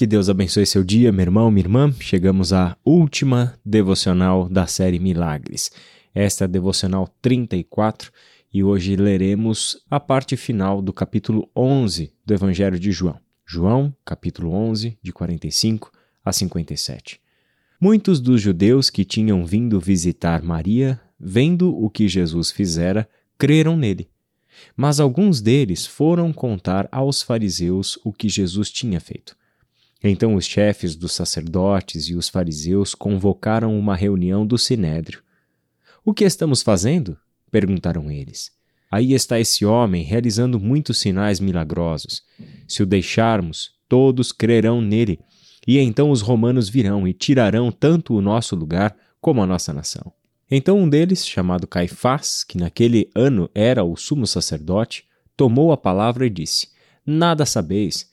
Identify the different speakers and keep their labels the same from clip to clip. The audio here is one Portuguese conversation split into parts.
Speaker 1: Que Deus abençoe seu dia, meu irmão, minha irmã. Chegamos à última devocional da série Milagres. Esta é a devocional 34 e hoje leremos a parte final do capítulo 11 do Evangelho de João. João, capítulo 11, de 45 a 57. Muitos dos judeus que tinham vindo visitar Maria, vendo o que Jesus fizera, creram nele. Mas alguns deles foram contar aos fariseus o que Jesus tinha feito. Então os chefes dos sacerdotes e os fariseus convocaram uma reunião do sinédrio. O que estamos fazendo? perguntaram eles. Aí está esse homem realizando muitos sinais milagrosos. Se o deixarmos, todos crerão nele, e então os romanos virão e tirarão tanto o nosso lugar como a nossa nação. Então um deles, chamado Caifás, que naquele ano era o sumo sacerdote, tomou a palavra e disse: Nada sabeis.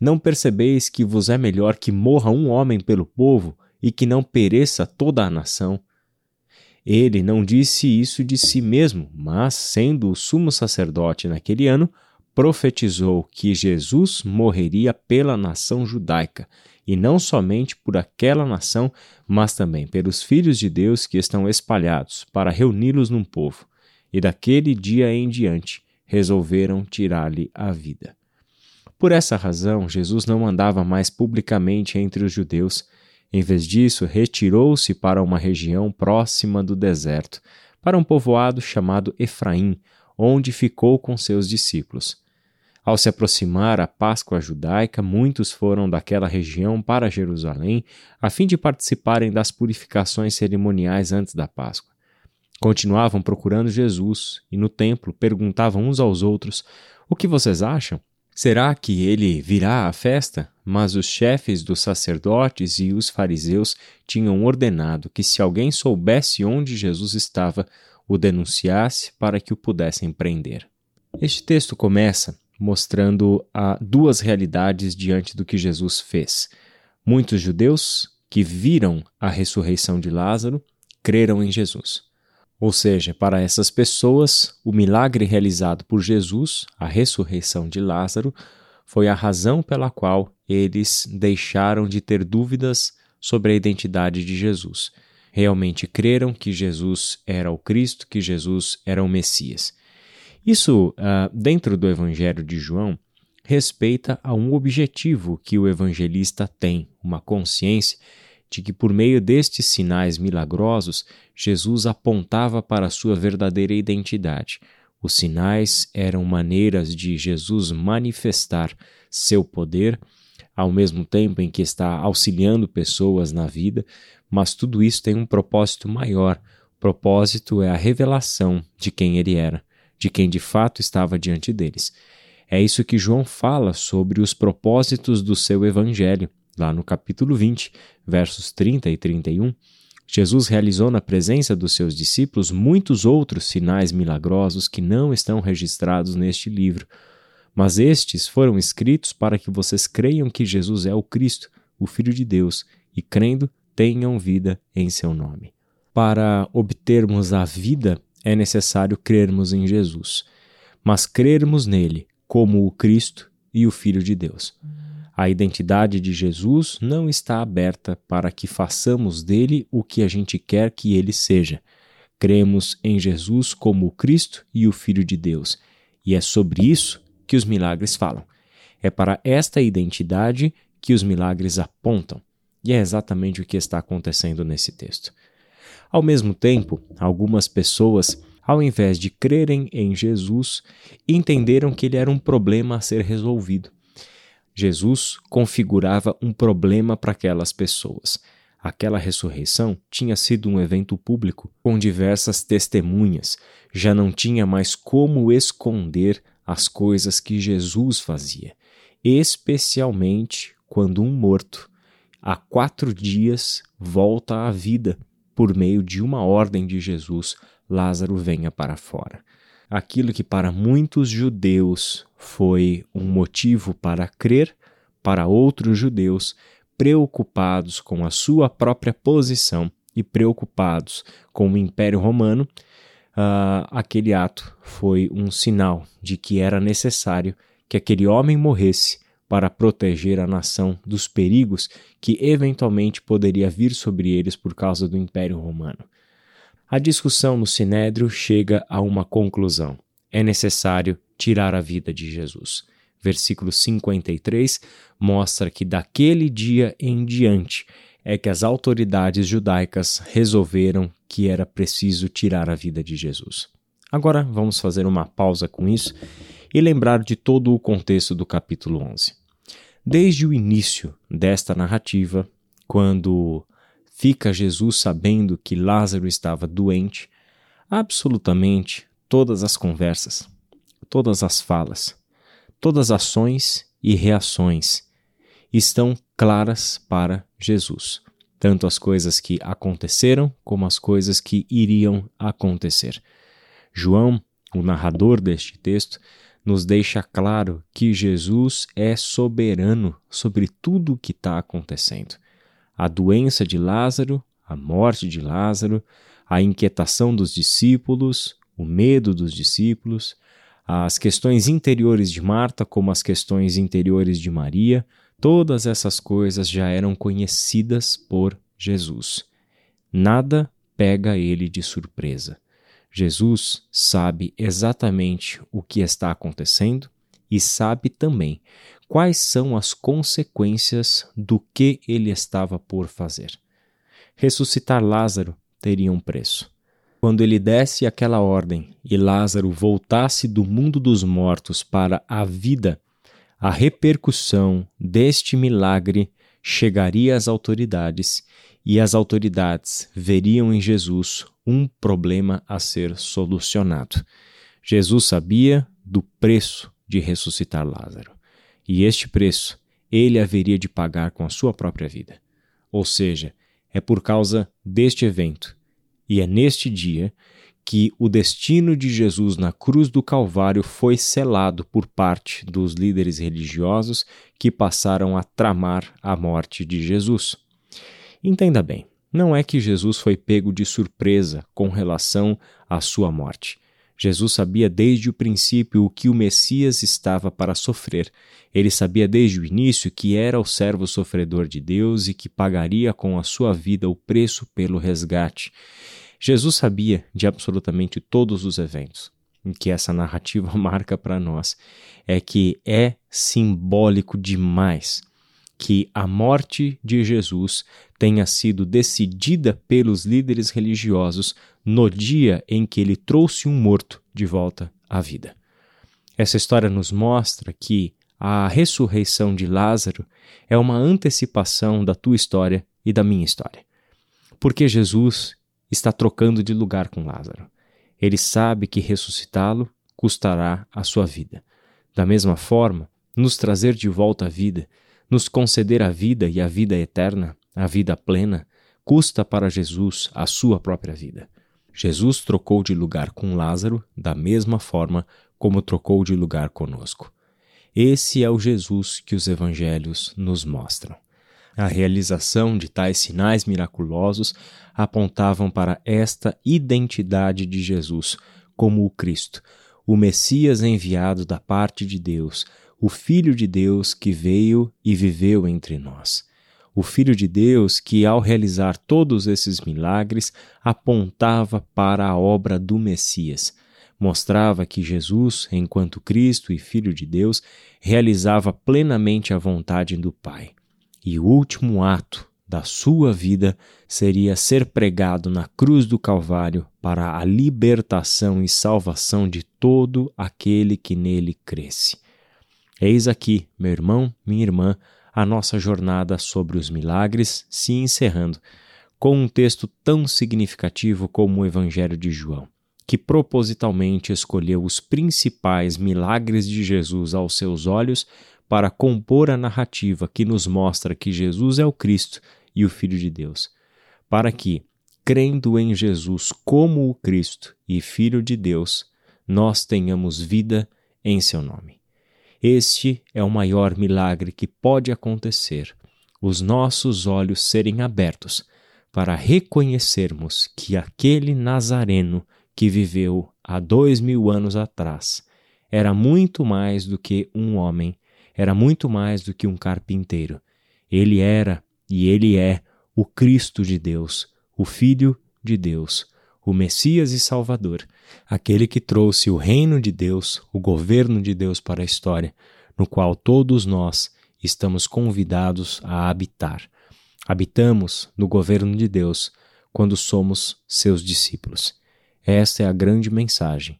Speaker 1: Não percebeis que vos é melhor que morra um homem pelo povo e que não pereça toda a nação? Ele não disse isso de si mesmo, mas, sendo o sumo sacerdote naquele ano, profetizou que Jesus morreria pela nação judaica, e não somente por aquela nação, mas também pelos filhos de Deus que estão espalhados, para reuni-los num povo. E daquele dia em diante resolveram tirar-lhe a vida. Por essa razão, Jesus não andava mais publicamente entre os judeus. Em vez disso, retirou-se para uma região próxima do deserto, para um povoado chamado Efraim, onde ficou com seus discípulos. Ao se aproximar a Páscoa judaica, muitos foram daquela região para Jerusalém, a fim de participarem das purificações cerimoniais antes da Páscoa. Continuavam procurando Jesus e no templo perguntavam uns aos outros: O que vocês acham? Será que ele virá à festa? Mas os chefes dos sacerdotes e os fariseus tinham ordenado que, se alguém soubesse onde Jesus estava, o denunciasse para que o pudessem prender. Este texto começa mostrando a duas realidades diante do que Jesus fez. Muitos judeus que viram a ressurreição de Lázaro creram em Jesus. Ou seja, para essas pessoas, o milagre realizado por Jesus, a ressurreição de Lázaro, foi a razão pela qual eles deixaram de ter dúvidas sobre a identidade de Jesus. Realmente creram que Jesus era o Cristo, que Jesus era o Messias. Isso, uh, dentro do Evangelho de João, respeita a um objetivo que o evangelista tem, uma consciência de que por meio destes sinais milagrosos, Jesus apontava para a sua verdadeira identidade. Os sinais eram maneiras de Jesus manifestar seu poder, ao mesmo tempo em que está auxiliando pessoas na vida, mas tudo isso tem um propósito maior. O propósito é a revelação de quem ele era, de quem de fato estava diante deles. É isso que João fala sobre os propósitos do seu evangelho lá no capítulo 20, versos 30 e 31, Jesus realizou na presença dos seus discípulos muitos outros sinais milagrosos que não estão registrados neste livro. Mas estes foram escritos para que vocês creiam que Jesus é o Cristo, o Filho de Deus, e crendo, tenham vida em seu nome. Para obtermos a vida, é necessário crermos em Jesus, mas crermos nele como o Cristo e o Filho de Deus. A identidade de Jesus não está aberta para que façamos dele o que a gente quer que ele seja. Cremos em Jesus como o Cristo e o Filho de Deus, e é sobre isso que os milagres falam. É para esta identidade que os milagres apontam, e é exatamente o que está acontecendo nesse texto. Ao mesmo tempo, algumas pessoas, ao invés de crerem em Jesus, entenderam que ele era um problema a ser resolvido. Jesus configurava um problema para aquelas pessoas. Aquela ressurreição tinha sido um evento público com diversas testemunhas. Já não tinha mais como esconder as coisas que Jesus fazia, especialmente quando um morto, há quatro dias, volta à vida por meio de uma ordem de Jesus: Lázaro venha para fora aquilo que para muitos judeus foi um motivo para crer, para outros judeus, preocupados com a sua própria posição e preocupados com o Império Romano, uh, aquele ato foi um sinal de que era necessário que aquele homem morresse para proteger a nação dos perigos que eventualmente poderia vir sobre eles por causa do Império Romano. A discussão no Sinédrio chega a uma conclusão. É necessário tirar a vida de Jesus. Versículo 53 mostra que daquele dia em diante é que as autoridades judaicas resolveram que era preciso tirar a vida de Jesus. Agora vamos fazer uma pausa com isso e lembrar de todo o contexto do capítulo 11. Desde o início desta narrativa, quando fica Jesus sabendo que Lázaro estava doente, absolutamente todas as conversas, todas as falas, todas as ações e reações estão claras para Jesus, tanto as coisas que aconteceram como as coisas que iriam acontecer. João, o narrador deste texto, nos deixa claro que Jesus é soberano sobre tudo o que está acontecendo. A doença de Lázaro, a morte de Lázaro, a inquietação dos discípulos, o medo dos discípulos, as questões interiores de Marta, como as questões interiores de Maria, todas essas coisas já eram conhecidas por Jesus. Nada pega ele de surpresa. Jesus sabe exatamente o que está acontecendo e sabe também quais são as consequências do que ele estava por fazer. Ressuscitar Lázaro teria um preço. Quando ele desse aquela ordem e Lázaro voltasse do mundo dos mortos para a vida, a repercussão deste milagre chegaria às autoridades e as autoridades veriam em Jesus um problema a ser solucionado. Jesus sabia do preço de ressuscitar Lázaro, e este preço ele haveria de pagar com a sua própria vida. Ou seja, é por causa deste evento e é neste dia que o destino de Jesus na cruz do Calvário foi selado por parte dos líderes religiosos que passaram a tramar a morte de Jesus. Entenda bem, não é que Jesus foi pego de surpresa com relação à sua morte. Jesus sabia desde o princípio o que o Messias estava para sofrer. Ele sabia desde o início que era o servo sofredor de Deus e que pagaria com a sua vida o preço pelo resgate. Jesus sabia de absolutamente todos os eventos. O que essa narrativa marca para nós é que é simbólico demais que a morte de Jesus tenha sido decidida pelos líderes religiosos no dia em que ele trouxe um morto de volta à vida. Essa história nos mostra que a ressurreição de Lázaro é uma antecipação da tua história e da minha história. Porque Jesus está trocando de lugar com Lázaro. Ele sabe que ressuscitá-lo custará a sua vida. Da mesma forma, nos trazer de volta à vida nos conceder a vida e a vida eterna, a vida plena, custa para Jesus a sua própria vida. Jesus trocou de lugar com Lázaro da mesma forma como trocou de lugar conosco. Esse é o Jesus que os evangelhos nos mostram. A realização de tais sinais miraculosos apontavam para esta identidade de Jesus como o Cristo, o Messias enviado da parte de Deus, o Filho de Deus que veio e viveu entre nós. O Filho de Deus que, ao realizar todos esses milagres, apontava para a obra do Messias. Mostrava que Jesus, enquanto Cristo e Filho de Deus, realizava plenamente a vontade do Pai. E o último ato da sua vida seria ser pregado na cruz do Calvário para a libertação e salvação de todo aquele que nele cresce. Eis aqui, meu irmão, minha irmã, a nossa jornada sobre os milagres se encerrando, com um texto tão significativo como o Evangelho de João, que propositalmente escolheu os principais milagres de Jesus aos seus olhos para compor a narrativa que nos mostra que Jesus é o Cristo e o Filho de Deus, para que, crendo em Jesus como o Cristo e Filho de Deus, nós tenhamos vida em seu nome. Este é o maior milagre que pode acontecer, os nossos olhos serem abertos para reconhecermos que aquele Nazareno que viveu há dois mil anos atrás era muito mais do que um homem, era muito mais do que um carpinteiro. Ele era e ele é o Cristo de Deus, o Filho de Deus, o Messias e Salvador, aquele que trouxe o reino de Deus, o governo de Deus para a história, no qual todos nós estamos convidados a habitar. Habitamos no governo de Deus quando somos seus discípulos. Esta é a grande mensagem.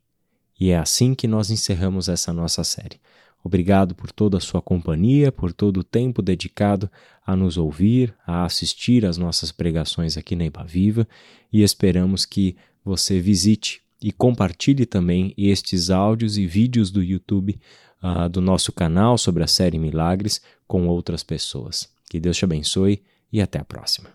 Speaker 1: E é assim que nós encerramos essa nossa série. Obrigado por toda a sua companhia, por todo o tempo dedicado a nos ouvir, a assistir às nossas pregações aqui na Viva e esperamos que você visite e compartilhe também estes áudios e vídeos do YouTube uh, do nosso canal sobre a série Milagres com outras pessoas. Que Deus te abençoe e até a próxima.